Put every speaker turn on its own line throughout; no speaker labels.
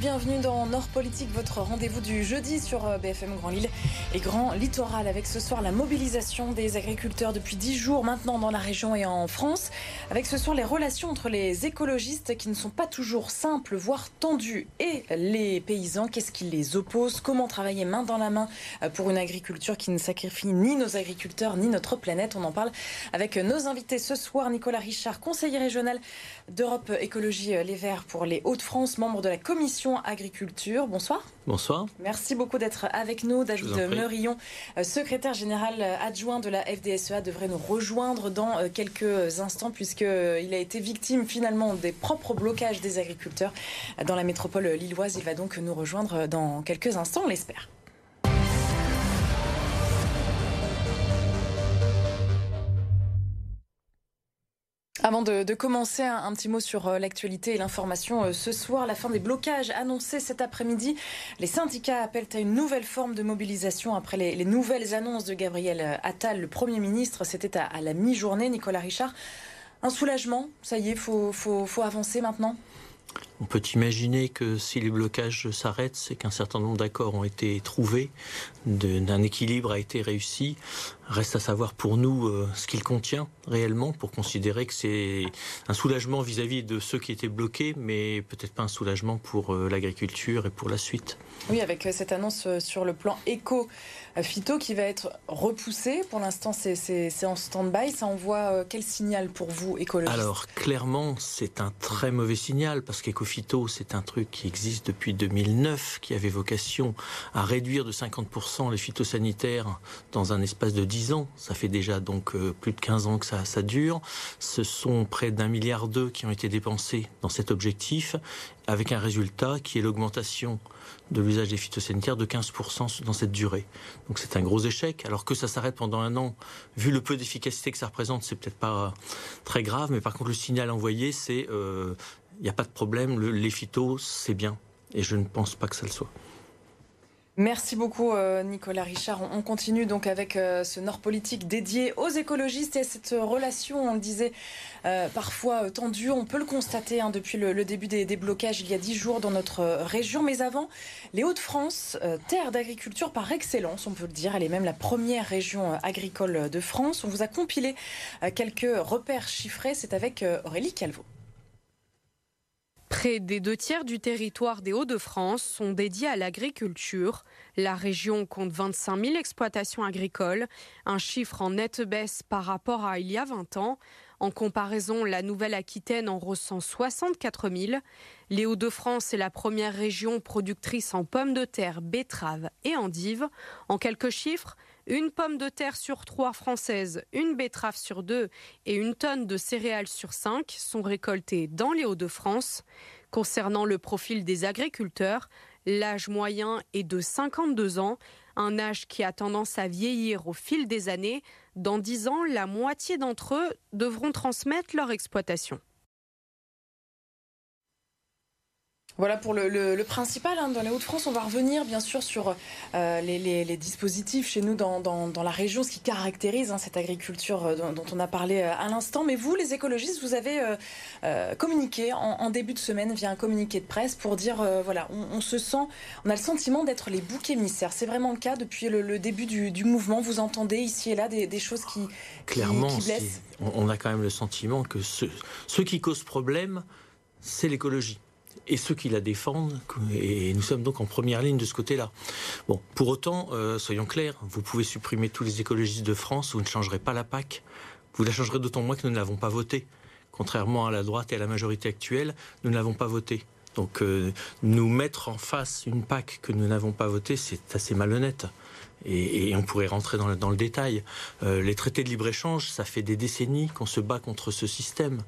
bienvenue dans Nord Politique, votre rendez-vous du jeudi sur euh, BFM Grand Lille et Grand Littoral avec ce soir la mobilisation des agriculteurs depuis dix jours maintenant dans la région et en France. Avec ce soir les relations entre les écologistes qui ne sont pas toujours simples, voire tendues, et les paysans. Qu'est-ce qui les oppose? Comment travailler main dans la main euh, pour une agriculture qui ne sacrifie ni nos agriculteurs ni notre planète? On en parle avec nos invités ce soir. Nicolas Richard, conseiller régional d'Europe Écologie Les Verts pour les Hauts-de-France, membre de la commission agriculture. Bonsoir.
Bonsoir.
Merci beaucoup d'être avec nous. David Meurillon, euh, secrétaire général euh, adjoint de la FDSEA, devrait nous rejoindre dans euh, quelques instants puisqu'il a été victime finalement des propres blocages des agriculteurs dans la métropole lilloise. Il va donc nous rejoindre dans quelques instants, on l'espère. Avant de, commencer, un, petit mot sur euh, l'actualité et l'information. Euh, ce soir, la fin des blocages annoncés cet après-midi. Les syndicats appellent à une nouvelle forme de mobilisation après les, nouvelles annonces de Gabriel euh, Attal, le Premier ministre. C'était à, la mi-journée. Nicolas Richard, un soulagement Ça y est, faut avancer maintenant
on peut imaginer que si les blocages s'arrêtent, c'est qu'un certain nombre d'accords ont été trouvés, d'un équilibre a été réussi. Reste à savoir pour nous euh, ce qu'il contient réellement pour considérer que c'est un soulagement vis-à-vis de ceux qui étaient bloqués, mais peut-être pas un soulagement pour euh, l'agriculture et pour la suite.
Oui, avec euh, cette annonce sur le plan éco phyto qui va être repoussé. Pour l'instant, c'est en stand-by. Ça envoie quel signal pour vous, écologiste
Alors, clairement, c'est un très mauvais signal parce qu'éco-phyto, c'est un truc qui existe depuis 2009, qui avait vocation à réduire de 50% les phytosanitaires dans un espace de 10 ans. Ça fait déjà donc euh, plus de 15 ans que ça, ça dure. Ce sont près d'un milliard d'euros qui ont été dépensés dans cet objectif, avec un résultat qui est l'augmentation de l'usage des phytosanitaires de 15% dans cette durée. Donc c'est un gros échec. Alors que ça s'arrête pendant un an, vu le peu d'efficacité que ça représente, c'est peut-être pas très grave. Mais par contre, le signal envoyé, c'est il n'y a pas de problème, le, les phytos, c'est bien. Et je ne pense pas que ça le soit.
Merci beaucoup euh, Nicolas Richard. On continue donc avec euh, ce Nord politique dédié aux écologistes et cette relation, on le disait, euh, parfois tendue. On peut le constater hein, depuis le, début des, des, blocages il y a dix jours dans notre région. Mais avant, les Hauts-de-France, terre d'agriculture par excellence, on peut le dire. Elle est même la première région agricole de France. On vous a compilé quelques repères chiffrés. C'est avec Aurélie Calvo.
Près des deux tiers du territoire des Hauts-de-France sont dédiés à l'agriculture. La région compte 25 000 exploitations agricoles, un chiffre en nette baisse par rapport à il y a 20 ans. En comparaison, la Nouvelle-Aquitaine en ressent 64 000. Les Hauts-de-France est la première région productrice en pommes de terre, betteraves et endives. En quelques chiffres, une pomme de terre sur trois françaises, une betterave sur deux et une tonne de céréales sur cinq sont récoltées dans les Hauts-de-France. Concernant le profil des agriculteurs, l'âge moyen est de 52 ans, un âge qui a tendance à vieillir au fil des années. Dans 10 ans, la moitié d'entre eux devront transmettre leur exploitation.
Voilà pour le, principal. Hein, dans les Hauts-de-France, on va revenir bien sûr sur euh, les, dispositifs chez nous dans, la région, ce qui caractérise hein, cette agriculture euh, dont, on a parlé euh, à l'instant. Mais vous, les écologistes, vous avez communiqué en, début de semaine via un communiqué de presse pour dire voilà, on, se sent, on a le sentiment d'être les boucs émissaires. C'est vraiment le cas depuis le, début du, mouvement. Vous entendez ici et là des, choses qui,
Clairement, blessent on a quand même le sentiment que ce, ce qui cause problème, c'est l'écologie et ceux qui la défendent. Et nous sommes donc en première ligne de ce côté-là. Bon, pour autant, euh, soyons clairs, vous pouvez supprimer tous les écologistes de France, vous ne changerez pas la PAC. Vous la changerez d'autant moins que nous ne l'avons pas votée. Contrairement à la droite et à la majorité actuelle, nous ne l'avons pas votée. Donc euh, nous mettre en face une PAC que nous n'avons pas votée, c'est assez malhonnête. Et, on pourrait rentrer dans le, détail. Euh, les traités de libre-échange, ça fait des décennies qu'on se bat contre ce système.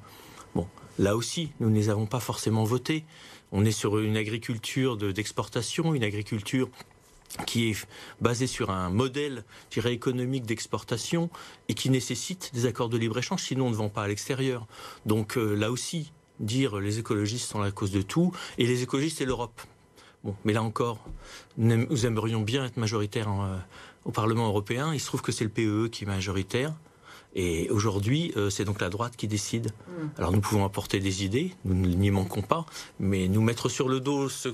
Là aussi, nous ne les avons pas forcément votés. On est sur une agriculture d'exportation, une agriculture qui est basée sur un modèle dirais, économique d'exportation et qui nécessite des accords de libre-échange, sinon on ne vend pas à l'extérieur. Donc euh, là aussi, dire les écologistes sont la cause de tout, et les écologistes, c'est l'Europe. Bon, mais là encore, nous aimerions bien être majoritaires euh, au Parlement européen. Il se trouve que c'est le PEE e qui est majoritaire. Et aujourd'hui, euh, c'est donc la droite qui décide. Hmm. Alors nous pouvons apporter des idées, nous n'y manquons pas, mais nous mettre sur le dos ce,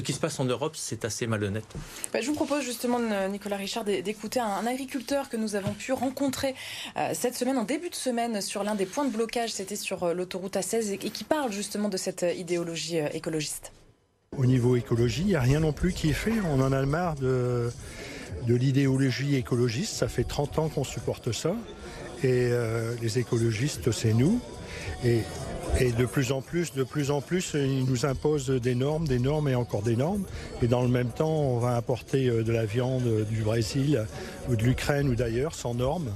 qui se passe en Europe, c'est assez malhonnête.
Bah, je vous propose justement, Nicolas Richard, d'écouter un, agriculteur que nous avons pu rencontrer euh, cette semaine, en début de semaine, sur l'un des points de blocage, c'était sur euh, l'autoroute A16, et, qui parle justement de cette idéologie écologiste.
Au niveau écologie, il n'y a rien non plus qui est fait. On en a marre de, de l'idéologie écologiste. Ça fait 30 ans qu'on supporte ça. Et euh, les écologistes, c'est nous. Et, de plus en plus, de plus en plus, ils nous imposent des normes, des normes et encore des normes. Et dans le même temps, on va importer euh, de la viande du Brésil ou de l'Ukraine ou d'ailleurs sans normes.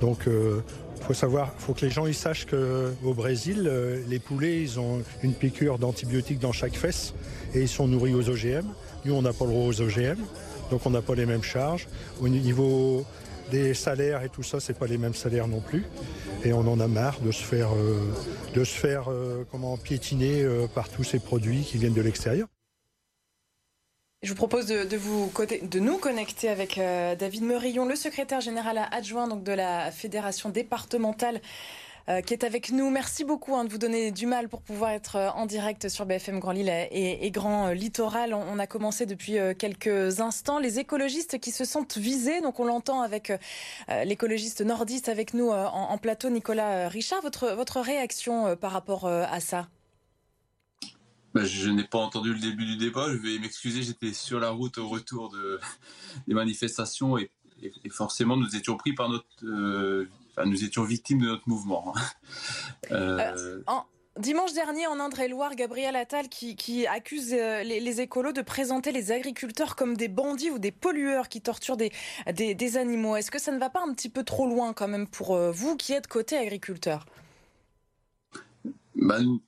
Donc, euh, faut savoir, faut que les gens ils sachent qu'au Brésil, les poulets, ils ont une piqûre d'antibiotiques dans chaque fesse et ils sont nourris aux OGM. Nous, on n'a pas le droit aux OGM, donc on n'a pas les mêmes charges. Au niveau des salaires et tout ça, c'est pas les mêmes salaires non plus. Et on en a marre de se faire, euh, de euh, comment, piétiner euh, par tous ces produits qui viennent de l'extérieur.
Je vous propose de, vous, de nous connecter avec David Merillon, le secrétaire général adjoint de la Fédération départementale euh, qui est avec nous. Merci beaucoup hein, de vous donner du mal pour pouvoir être euh, en direct sur BFM Grand Lille et, Grand euh, Littoral. On, a commencé depuis quelques instants. Les écologistes qui se sentent visés, donc on l'entend avec l'écologiste nordiste avec nous en, plateau, Nicolas Richard. Votre, réaction par rapport à ça?
Bah, je n'ai pas entendu le début du débat. Je vais m'excuser. J'étais sur la route au retour de, des manifestations et, forcément nous étions pris par notre nous étions victimes de notre mouvement. Hein.
Euh, euh, dimanche dernier, en Indre-et-Loire, Gabriel Attal qui, accuse euh, les, écolos de présenter les agriculteurs comme des bandits ou des pollueurs qui torturent des, des, animaux. Est-ce que ça ne va pas un petit peu trop loin quand même pour vous qui êtes côté agriculteur?
Ben,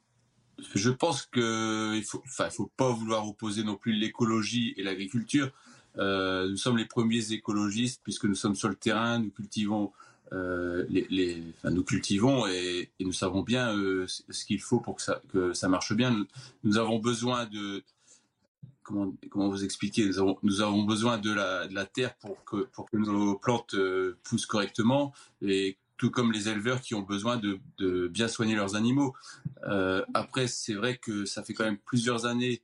Je pense qu'il ne faut, faut pas vouloir opposer non plus l'écologie et l'agriculture. nous sommes les premiers écologistes puisque nous sommes sur le terrain, nous cultivons euh, nous cultivons et, nous savons bien euh, ce qu'il faut pour que ça, marche bien. Nous, avons besoin de comment, vous expliquer nous avons, besoin de la, terre pour que, nos plantes euh, poussent correctement et tout comme les éleveurs qui ont besoin de, bien soigner leurs animaux. après, c'est vrai que ça fait quand même plusieurs années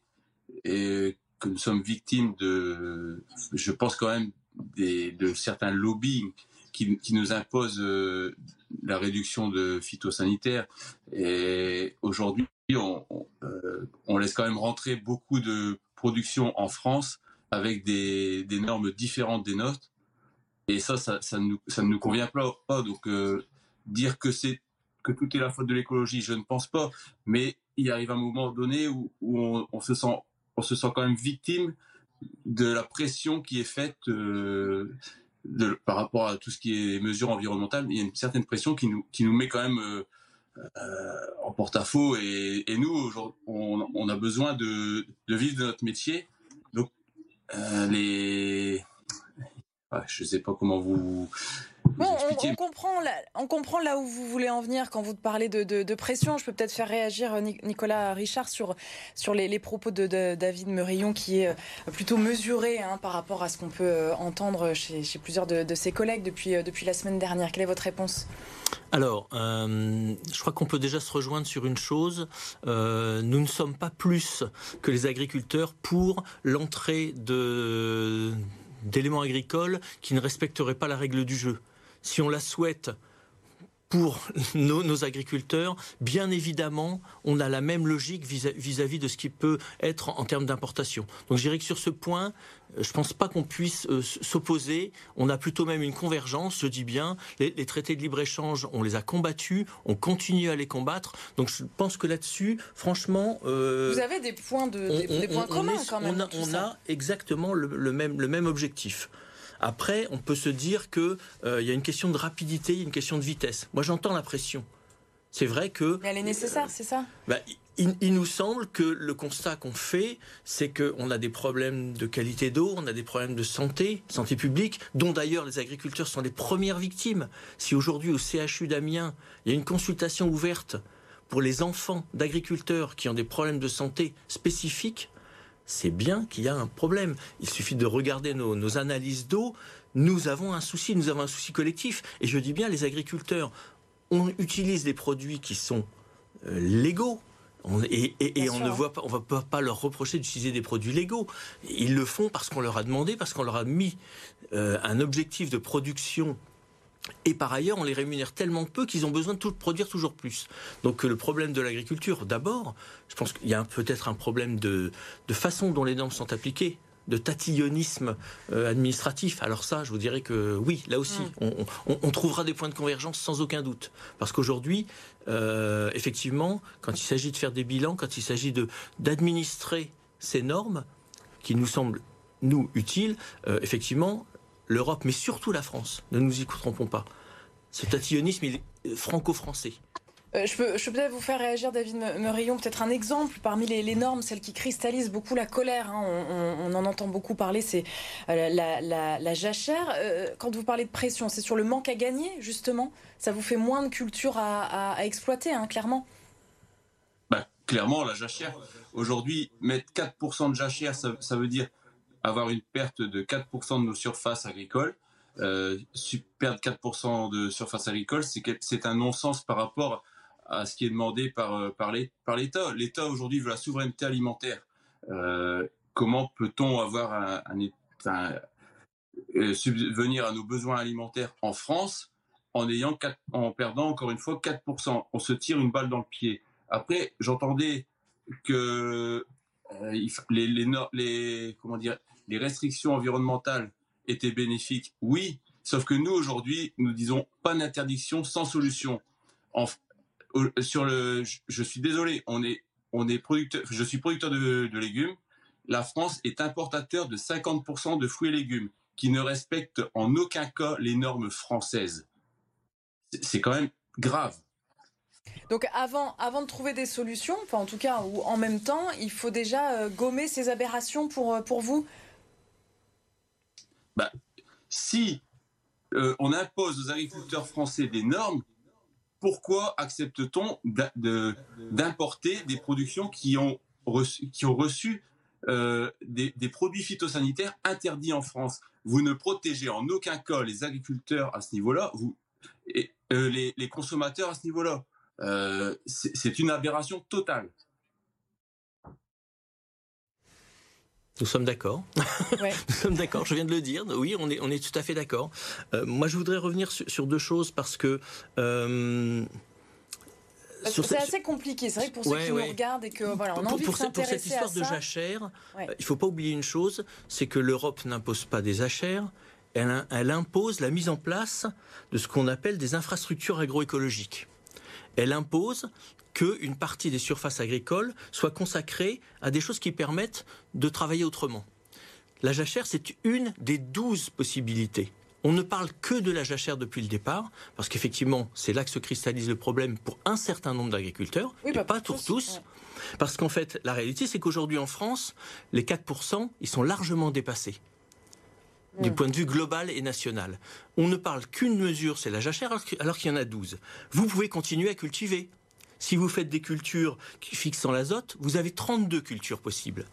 et que nous sommes victimes de, je pense quand même, de certains lobbies qui, nous impose euh, la réduction de phytosanitaires. Et aujourd'hui, on, euh, on, laisse quand même rentrer beaucoup de production en France avec des, normes différentes des nôtres. Et ça, ça, ça, nous, ça ne nous convient pas. Donc, euh, dire que c'est que tout est la faute de l'écologie, je ne pense pas. Mais il arrive un moment donné où, on, se sent, on se sent quand même victime de la pression qui est faite par rapport à tout ce qui est mesures environnementales, il y a une certaine pression qui nous, qui nous met quand même euh, euh, en porte-à-faux. Et, nous, on, on, a besoin de, de, vivre de notre métier. Donc, euh, les. je ne sais pas comment vous
on, comprend là, on comprend là où vous voulez en venir quand vous parlez de, pression. Je peux peut-être faire réagir euh, Nicolas Richard sur, sur les, propos de, David Merillon qui est euh, plutôt mesuré hein, par rapport à ce qu'on peut euh, entendre chez, plusieurs de, ses collègues depuis, depuis la semaine dernière. Quelle est votre réponse?
Alors, je crois qu'on peut déjà se rejoindre sur une chose. nous ne sommes pas plus que les agriculteurs pour l'entrée d'éléments agricoles qui ne respecteraient pas la règle du jeu si on la souhaite pour nos, agriculteurs, bien évidemment, on a la même logique vis-à-vis de ce qui peut être en, termes d'importation. Donc je dirais que sur ce point, je ne pense pas qu'on puisse euh, s'opposer. On a plutôt même une convergence, je dis bien. Les, traités de libre-échange, on les a combattus, on continue à les combattre. Donc je pense que là-dessus, franchement...
Euh, Vous avez des points, de, des, points communs quand même.
On a, exactement le, même, le même objectif. Après, on peut se dire qu'il euh, y a une question de rapidité, une question de vitesse. Moi, j'entends la pression. C'est vrai que.
Mais elle est nécessaire, c'est ça?
Bah, il, nous semble que le constat qu'on fait, c'est qu'on a des problèmes de qualité d'eau, on a des problèmes de santé, santé publique, dont d'ailleurs les agriculteurs sont les premières victimes. Si aujourd'hui au CHU d'Amiens, il y a une consultation ouverte pour les enfants d'agriculteurs qui ont des problèmes de santé spécifiques, c'est bien qu'il y a un problème. Il suffit de regarder nos, analyses d'eau. nous avons un souci, nous avons un souci collectif. Et je dis bien, les agriculteurs, on utilise des produits qui sont euh, légaux. et, on ne voit pas, on va pas, leur reprocher d'utiliser des produits légaux. Ils le font parce qu'on leur a demandé, parce qu'on leur a mis euh, un objectif de production et par ailleurs, on les rémunère tellement peu qu'ils ont besoin de tout, produire toujours plus. Donc le problème de l'agriculture, d'abord, je pense qu'il y a peut-être un problème de, façon dont les normes sont appliquées de tatillonnisme euh, administratif. Alors ça, je vous dirais que oui, là aussi, mm. on, trouvera des points de convergence sans aucun doute. Parce qu'aujourd'hui, euh, effectivement, quand il s'agit de faire des bilans, quand il s'agit d'administrer ces normes, qui nous semblent, nous, utiles, euh, effectivement, l'Europe, mais surtout la France, ne nous y trompons pas. Ce tatillonnisme, il est franco-français.
Euh, je peux, je peux peut-être vous faire réagir, David Meurillon, peut-être un exemple parmi les, normes, celle qui cristallise beaucoup la colère. Hein. on, en entend beaucoup parler, c'est euh, la, jachère. Euh, quand vous parlez de pression, c'est sur le manque à gagner, justement? Ça vous fait moins de culture à, exploiter, hein, clairement?
Bah, Clairement, la jachère. Aujourd'hui, mettre 4% de jachère, ça veut dire avoir une perte de 4% de nos surfaces agricoles. Euh, perdre 4% de surface agricole, c'est un non-sens par rapport à ce qui est demandé par, euh, l'État. L'État aujourd'hui veut la souveraineté alimentaire. Euh, comment peut-on avoir un, euh, subvenir à nos besoins alimentaires en France en perdant encore une fois 4%. On se tire une balle dans le pied. Après, j'entendais que les, les, les, comment dire, les restrictions environnementales étaient bénéfiques, oui, sauf que nous, aujourd'hui, nous disons pas d'interdiction sans solution. sur le, je, suis désolé, on est, on est producteur, je suis producteur de, légumes. La France est importateur de 50% de fruits et légumes qui ne respectent en aucun cas les normes françaises. C'est quand même grave.
Donc avant, avant de trouver des solutions, enfin en tout cas, ou en même temps, il faut déjà euh, gommer ces aberrations pour, euh, pour vous
bah, si euh, on impose aux agriculteurs français des normes, pourquoi accepte-t-on d'importer des productions qui ont reçu, qui ont reçu euh, des, produits phytosanitaires interdits en France? Vous ne protégez en aucun cas les agriculteurs à ce niveau-là, euh, les, les, consommateurs à ce niveau-là. C'est une aberration totale.
Nous sommes d'accord. Nous sommes d'accord, je viens de le dire. Oui, on est, on est tout à fait d'accord. Euh, moi, je voudrais revenir sur, deux choses parce que...
Euh, c'est assez compliqué. C'est vrai que pour ceux qui nous regardent et que voilà, on a envie
pour,
de
pour cette histoire de jachère, euh, il faut pas oublier une chose, c'est que l'Europe n'impose pas des jachères, elle, elle impose la mise en place de ce qu'on appelle des infrastructures agroécologiques. Elle impose qu'une partie des surfaces agricoles soit consacrée à des choses qui permettent de travailler autrement. La jachère, c'est une des douze possibilités. On ne parle que de la jachère depuis le départ, parce qu'effectivement, c'est là que se cristallise le problème pour un certain nombre d'agriculteurs, et bah, pas pour tous. Parce qu'en fait, la réalité, c'est qu'aujourd'hui en France, les 4%, ils sont largement dépassés du point de vue global et national. On ne parle qu'une mesure, c'est la jachère, alors qu'il y en a 12. Vous pouvez continuer à cultiver. Si vous faites des cultures qui fixent en l'azote, vous avez 32 cultures possibles.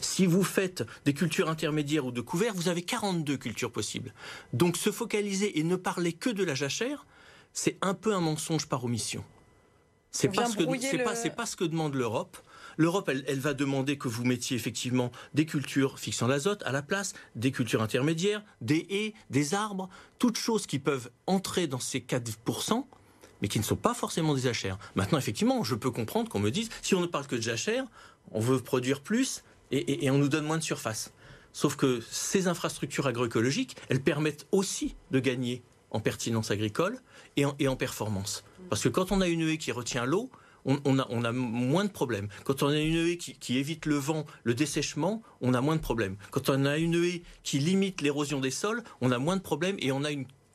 Si vous faites des cultures intermédiaires ou de couverts, vous avez 42 cultures possibles. Donc se focaliser et ne parler que de la jachère, c'est un peu un mensonge par omission. C'est pas, ce que, pas, ce que demande l'Europe. L'Europe, elle, elle, va demander que vous mettiez effectivement des cultures fixant l'azote à la place, des cultures intermédiaires, des haies, des arbres, toutes choses qui peuvent entrer dans ces 4%, mais qui ne sont pas forcément des jachères. Maintenant, effectivement, je peux comprendre qu'on me dise, si on ne parle que de jachères, on veut produire plus et, on nous donne moins de surface. Sauf que ces infrastructures agroécologiques, elles permettent aussi de gagner en pertinence agricole et en, performance. Parce que quand on a une haie qui retient l'eau, on, a, moins de problèmes. Quand on a une haie qui, évite le vent, le dessèchement, on a moins de problèmes. Quand on a une haie qui limite l'érosion des sols, on a moins de problèmes et on a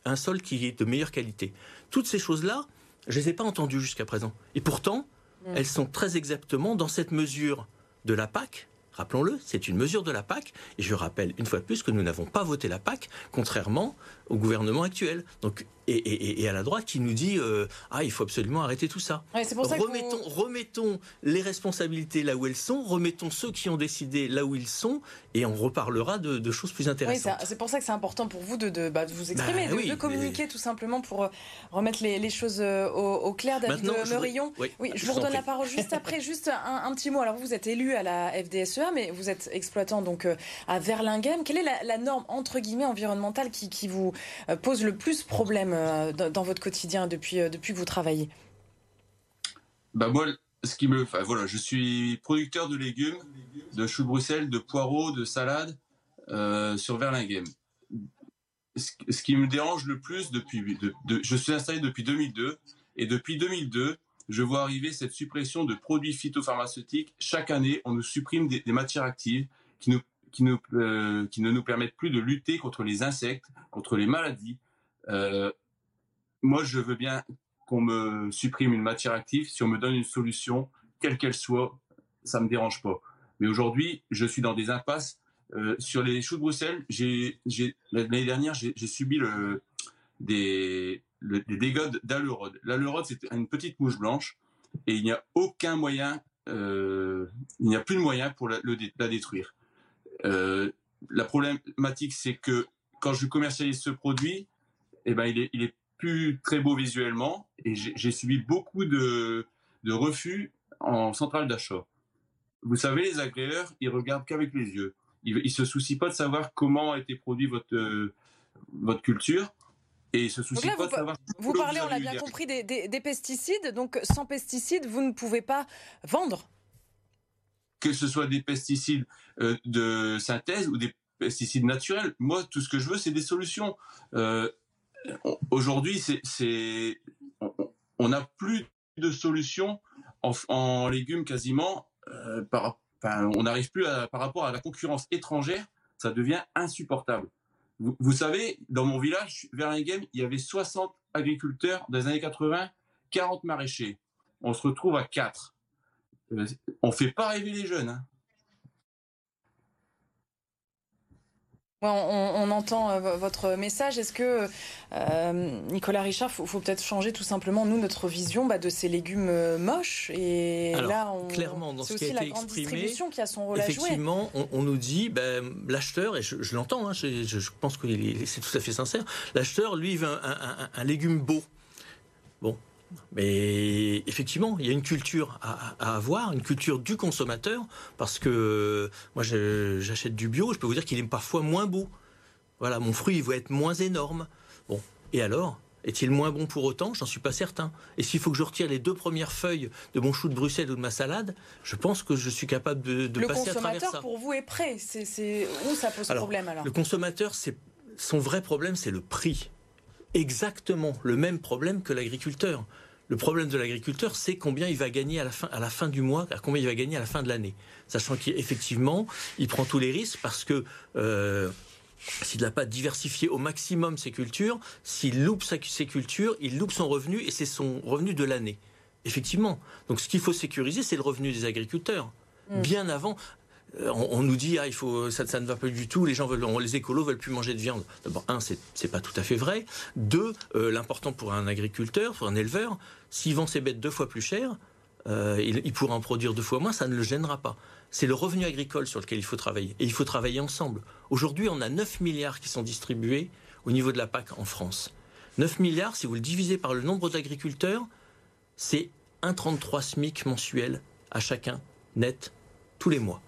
un sol qui est de meilleure qualité. Toutes ces choses-là, je ne les ai pas entendues jusqu'à présent. Et pourtant, elles sont très exactement dans cette mesure de la PAC. Rappelons-le, c'est une mesure de la PAC. Et je rappelle une fois de plus que nous n'avons pas voté la PAC, contrairement au gouvernement actuel. Donc et, à la droite qui nous dit euh, ah il faut absolument arrêter tout ça. remettons, remettons les responsabilités là où elles sont, remettons ceux qui ont décidé là où ils sont, et on reparlera de, choses plus intéressantes.
Oui, c'est pour ça que c'est important pour vous de, de, bah, vous exprimer, bah de, communiquer tout simplement pour euh, remettre les, choses euh, au, clair. David Meurillon, oui, je, vous redonne la parole juste après. Juste un, petit mot. Alors vous êtes élu à la FDSEA, mais vous êtes exploitant donc à Verlinghem. Quelle est la, norme entre guillemets environnementale qui, qui vous pose le plus problème dans, votre quotidien depuis, euh, depuis que vous travaillez
bah moi, ce qui me, enfin, voilà, je suis producteur de légumes, de choux de Bruxelles, de poireaux, de salades euh, sur Verlinghem. Ce, qui me dérange le plus depuis, je suis installé depuis 2002 et depuis 2002, je vois arriver cette suppression de produits phytopharmaceutiques. Chaque année, on nous supprime des, matières actives qui, qui, qui ne nous permettent plus de lutter contre les insectes, contre les maladies. Euh, moi, je veux bien qu'on me supprime une matière active si on me donne une solution, quelle qu'elle soit, ça me dérange pas. Mais aujourd'hui, je suis dans des impasses. Euh, sur les choux de Bruxelles, l'année dernière, j'ai, subi le, des, dégâts d'alerode. L'alerode, c'est une petite mouche blanche et il n'y a aucun moyen, euh, il n'y a plus de moyen pour la, détruire. Euh, la problématique, c'est que quand je commercialise ce produit, eh ben, il est, il est plus très beau visuellement et j'ai subi beaucoup de, refus en centrale d'achat. Vous savez, les agréeurs, ils regardent qu'avec les yeux. Ils, ne se soucient pas de savoir comment a été produit votre, votre culture. Et ils se soucient pas
de
savoir.
Vous parlez, on l'a bien compris, des, pesticides. Donc, sans pesticides, vous ne pouvez pas vendre.
Que ce soit des pesticides euh, de synthèse ou des pesticides naturels. Moi, tout ce que je veux, c'est des solutions. Euh, aujourd'hui, on n'a plus de solution en, légumes quasiment. Euh, on n'arrive plus par rapport à la concurrence étrangère, ça devient insupportable. Vous, savez, dans mon village, Verlinghem, il y avait 60 agriculteurs dans les années 80, 40 maraîchers. On se retrouve à 4. Euh, on fait pas rêver les jeunes. Hein.
On, entend euh, votre message. Est-ce que, euh, Nicolas Richard, faut, faut peut-être changer tout simplement, nous, notre vision bah, de ces légumes euh, moches Et
là, on, clairement, dans ce qui a été exprimé,
qui a son rôle
effectivement, à jouer. On, on, nous dit, ben, l'acheteur, et je, l'entends, hein, je, pense que c'est tout à fait sincère, l'acheteur, lui, veut un, un, un légume beau. Bon, mais effectivement, il y a une culture à, avoir, une culture du consommateur, parce que moi j'achète du bio, je peux vous dire qu'il est parfois moins beau. Voilà, mon fruit il va être moins énorme. Bon, et alors est-il moins bon pour autant? J'en suis pas certain. Et s'il faut que je retire les deux premières feuilles de mon chou de Bruxelles ou de ma salade, je pense que je suis capable de, passer à travers ça. Le
consommateur, pour vous, est prêt. C'est où ça pose problème alors?
Le consommateur, son vrai problème, c'est le prix exactement le même problème que l'agriculteur. Le problème de l'agriculteur, c'est combien il va gagner à la fin, à la fin du mois, combien il va gagner à la fin de l'année. Sachant qu'effectivement, il prend tous les risques parce que euh, s'il n'a pas diversifié au maximum ses cultures, s'il loupe ses cultures, il loupe son revenu et c'est son revenu de l'année. Effectivement. Donc ce qu'il faut sécuriser, c'est le revenu des agriculteurs. Mm. Bien avant, euh, on, nous dit ah il ça, ne va pas du tout les gens veulent les écolos veulent plus manger de viande. D'abord un c'est pas tout à fait vrai. Deux euh, l'important pour un agriculteur pour un éleveur s'il vend ses bêtes deux fois plus cher euh, il, pourra en produire deux fois moins ça ne le gênera pas. C'est le revenu agricole sur lequel il faut travailler. Et il faut travailler ensemble. Aujourd'hui on a 9 milliards qui sont distribués au niveau de la PAC en France. 9 milliards si vous le divisez par le nombre d'agriculteurs c'est 1,33 SMIC mensuel à chacun net tous les mois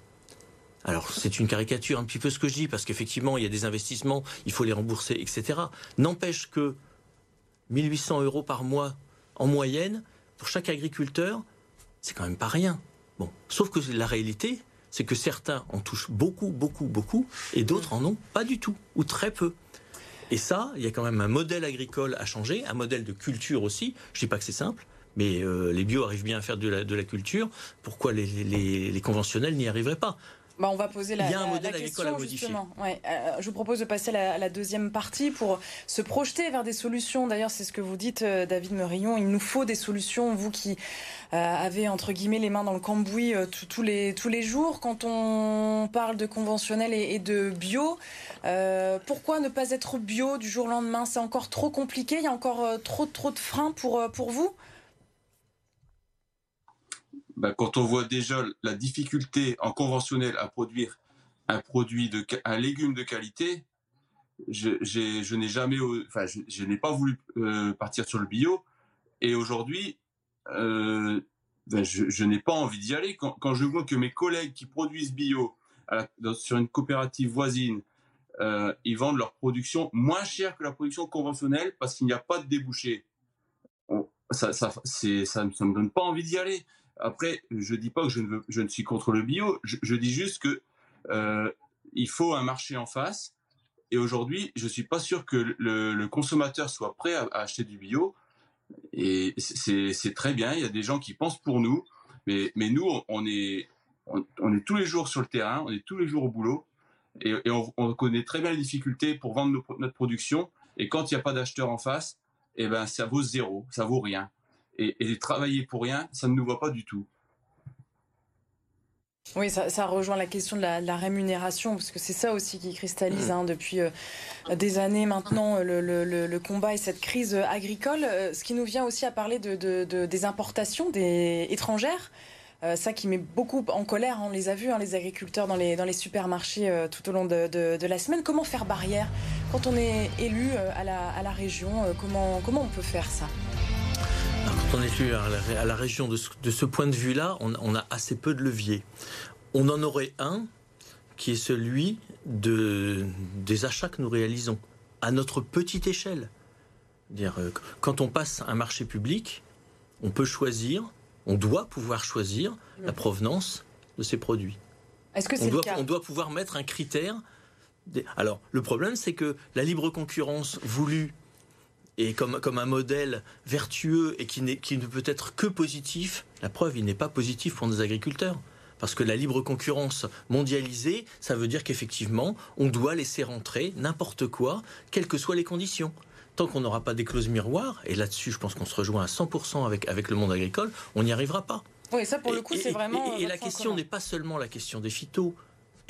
alors c'est une caricature un petit peu ce que je dis, parce qu'effectivement, il y a des investissements, il faut les rembourser, etc. N'empêche que 1800 euros par mois en moyenne, pour chaque agriculteur, c'est quand même pas rien. Bon, sauf que la réalité, c'est que certains en touchent beaucoup, beaucoup, beaucoup, et d'autres en ont pas du tout, ou très peu. Et ça, il y a quand même un modèle agricole à changer, un modèle de culture aussi. Je dis pas que c'est simple, mais euh, les bio arrivent bien à faire de la, culture. Pourquoi les conventionnels n'y arriveraient pas?
Bah, on va poser la, Il y a un modèle agricole à modifier. Ouais. Euh, je vous propose de passer à la, deuxième partie pour se projeter vers des solutions. D'ailleurs, c'est ce que vous dites, euh, David Merillon. Il nous faut des solutions. Vous qui euh, avez entre guillemets les mains dans le cambouis tous les tous les jours, quand on parle de conventionnel et, de bio, pourquoi ne pas être bio du jour au lendemain? C'est encore trop compliqué. Il y a encore trop trop de freins pour pour vous?
Bah, quand on voit déjà la difficulté en conventionnel à produire un produit de un légume de qualité, je, n'ai jamais, enfin, je, n'ai pas voulu euh, partir sur le bio. Et aujourd'hui, euh, ben, je, n'ai pas envie d'y aller. Quand, je vois que mes collègues qui produisent bio sur une coopérative voisine, euh, ils vendent leur production moins cher que la production conventionnelle parce qu'il n'y a pas de débouché. ça, ça me donne pas envie d'y aller. Après, je dis pas que je ne, je ne suis contre le bio. Je, dis juste que euh, il faut un marché en face. Et aujourd'hui, je suis pas sûr que le, consommateur soit prêt à, acheter du bio. Et c'est très bien. Il y a des gens qui pensent pour nous, mais, mais nous, on est, on, est tous les jours sur le terrain, on est tous les jours au boulot, et, on, connaît très bien les difficultés pour vendre notre production. Et quand il n'y a pas d'acheteur en face, eh ben ça vaut zéro, ça vaut rien et, travailler pour rien, ça ne nous va pas du tout.
Oui, ça, rejoint la question de la, rémunération, parce que c'est ça aussi qui cristallise mmh. hein, depuis euh, des années maintenant le, combat et cette crise agricole. Euh, ce qui nous vient aussi à parler de, des importations des étrangères. Euh, ça qui met beaucoup en colère, on les a vus, hein, les agriculteurs dans les, dans les supermarchés tout au long de, la semaine. Comment faire barrière quand on est élu à la, à la région comment, comment on peut faire ça?
On est élu à la, région de ce, point de vue-là, on, a assez peu de leviers. On en aurait un qui est celui de, des achats que nous réalisons à notre petite échelle. Dire, euh, quand on passe un marché public, on peut choisir, on doit pouvoir choisir la provenance de ces produits.
Est-ce que c'est
le
cas
On doit pouvoir mettre un critère. Alors, le problème, c'est que la libre concurrence voulue et comme, comme un modèle vertueux et qui, qui ne peut être que positif, la preuve, il n'est pas positif pour nos agriculteurs. Parce que la libre concurrence mondialisée, ça veut dire qu'effectivement, on doit laisser rentrer n'importe quoi, quelles que soient les conditions. Tant qu'on n'aura pas des clauses miroirs, et là-dessus, je pense qu'on se rejoint à 100% avec, avec le monde agricole, on n'y arrivera pas.
Oui, ça, pour le coup, c'est vraiment.
Et,
et
la question n'est pas seulement la question des phytos.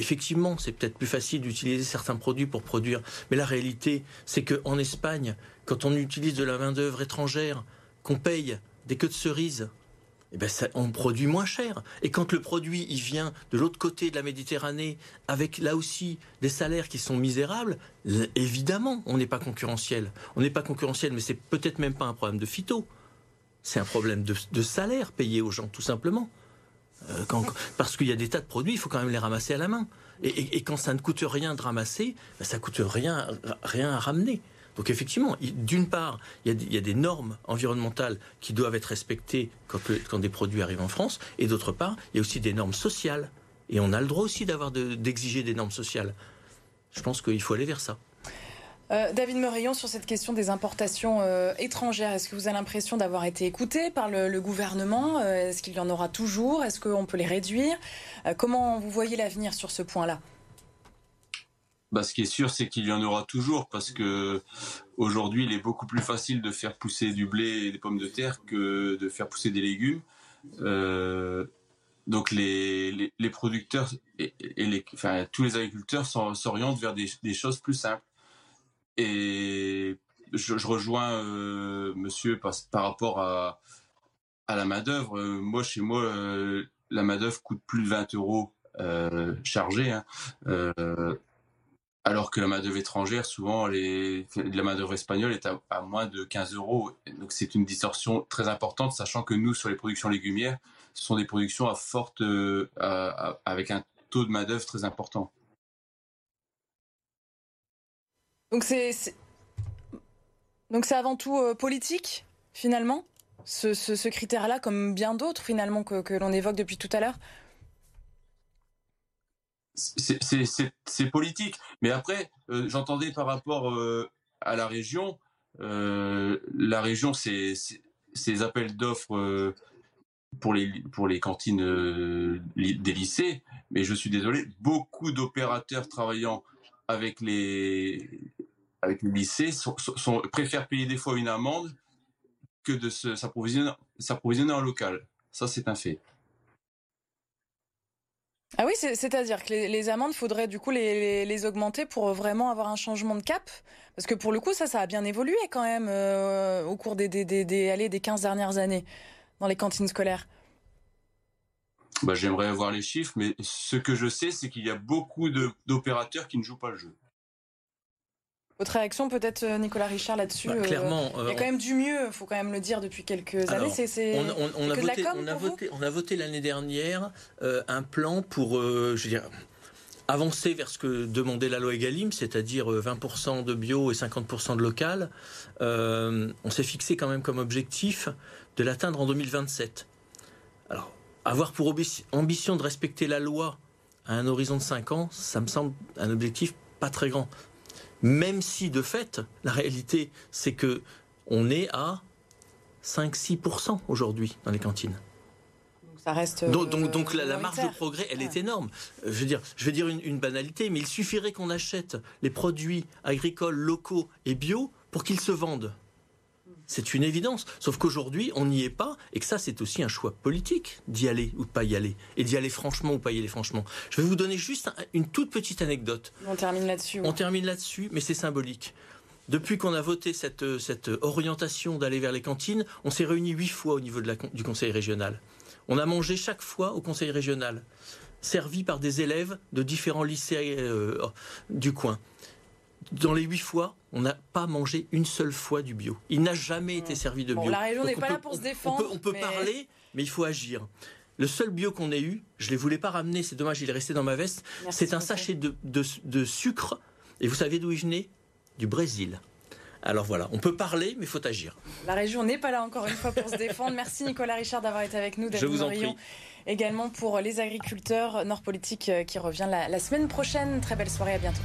Effectivement, c'est peut-être plus facile d'utiliser certains produits pour produire, mais la réalité, c'est qu'en Espagne, quand on utilise de la main-d'œuvre étrangère, qu'on paye des queues de cerises, eh ben on produit moins cher. Et quand le produit vient de l'autre côté de la Méditerranée, avec là aussi des salaires qui sont misérables, évidemment, on n'est pas concurrentiel. On n'est pas concurrentiel, mais c'est peut-être même pas un problème de phyto. C'est un problème de, salaire payé aux gens, tout simplement. Euh, parce qu'il y a des tas de produits, il faut quand même les ramasser à la main. Et, quand ça ne coûte rien de ramasser, ben ça coûte rien, à ramener. Donc effectivement, d'une part, il y, a des normes environnementales qui doivent être respectées quand, des produits arrivent en France, et d'autre part, il y a aussi des normes sociales. Et on a le droit aussi d'exiger des normes sociales. Je pense qu'il faut aller vers ça.
Euh, David Meurillon, sur cette question des importations euh, étrangères, est-ce que vous avez l'impression d'avoir été écouté par le, gouvernement euh, Est-ce qu'il y en aura toujours Est-ce qu'on peut les réduire Comment vous voyez l'avenir sur ce point-là?
Bah, ce qui est sûr, c'est qu'il y en aura toujours parce que aujourd'hui, il est beaucoup plus facile de faire pousser du blé et des pommes de terre que de faire pousser des légumes. Donc les, producteurs tous les agriculteurs s'orientent vers des, choses plus simples. Et je, rejoins euh, monsieur par, rapport à, la main-d'œuvre. Euh, moi, chez moi, euh, la main-d'œuvre coûte plus de 20 euros euh, chargée. Hein. Alors que la main-d'œuvre étrangère, souvent, la main-d'œuvre espagnole est à, moins de 15 euros. Donc, c'est une distorsion très importante, sachant que nous, sur les productions légumières, ce sont des productions à forte, avec un taux de main-d'œuvre très important.
Donc, c'est, donc c'est avant tout euh, politique, finalement, ce, critère-là, comme bien d'autres, finalement, que l'on évoque depuis tout à l'heure
c'est politique. Mais après, euh, j'entendais par rapport euh, à la région, la région, c'est ces appels d'offres pour les pour les cantines des lycées. mais je suis désolé, beaucoup d'opérateurs travaillant avec les, avec les lycées sont, préfèrent payer des fois une amende que de s'approvisionner en local. Ça, c'est un fait.
Ah oui, c'est-à-dire que les, amendes, faudrait du coup les, augmenter pour vraiment avoir un changement de cap? Parce que pour le coup, ça, ça a bien évolué quand même euh, au cours des, des, des, des, des 15 dernières années dans les cantines scolaires.
Bah, J'aimerais voir les chiffres, mais ce que je sais, c'est qu'il y a beaucoup d'opérateurs qui ne jouent pas le jeu.
Votre réaction peut-être euh, Nicolas Richard là-dessus bah,
Clairement,
euh, il y a quand même du mieux, il faut quand même le dire depuis quelques années. C'est
on, on, a voté, on, a voté, on a voté l'année dernière euh, un plan pour, je veux dire, avancer vers ce que demandait la loi Egalim, c'est-à-dire 20% de bio et 50% de local. on s'est fixé quand même comme objectif de l'atteindre en 2027. Alors, avoir pour ambition de respecter la loi à un horizon de 5 ans, ça me semble un objectif pas très grand. Même si, de fait, la réalité, c'est que on est à 5-6% aujourd'hui dans les cantines.
Donc ça reste.
Donc, donc, la, marge de progrès, elle est énorme. Je veux dire, je vais dire une banalité, mais il suffirait qu'on achète les produits agricoles locaux et bio pour qu'ils se vendent. C'est une évidence. Sauf qu'aujourd'hui, on n'y est pas, et que ça, c'est aussi un choix politique d'y aller ou de pas y aller, et d'y aller franchement ou pas y aller franchement. Je vais vous donner juste une toute petite anecdote.
On termine là-dessus.
On termine là-dessus, mais c'est symbolique. Depuis qu'on a voté cette, orientation d'aller vers les cantines, on s'est réunis huit fois au niveau du conseil régional. On a mangé chaque fois au conseil régional, servi par des élèves de différents lycées euh, du coin dans les huit fois, on n'a pas mangé une seule fois du bio. Il n'a jamais été servi de bio.
la région n'est pas là pour se défendre.
On peut, parler, mais il faut agir. Le seul bio qu'on ait eu, je ne les voulais pas ramener, c'est dommage, il est resté dans ma veste. C'est un sachet de, sucre. Et vous savez d'où il venait? Du Brésil. Alors voilà, on peut parler, mais il faut agir.
La région n'est pas là encore une fois pour se défendre. Merci Nicolas Richard d'avoir été avec nous.
Je vous en prie.
Également pour les agriculteurs, Nord Politique euh, qui revient la semaine prochaine. Très belle soirée, à bientôt.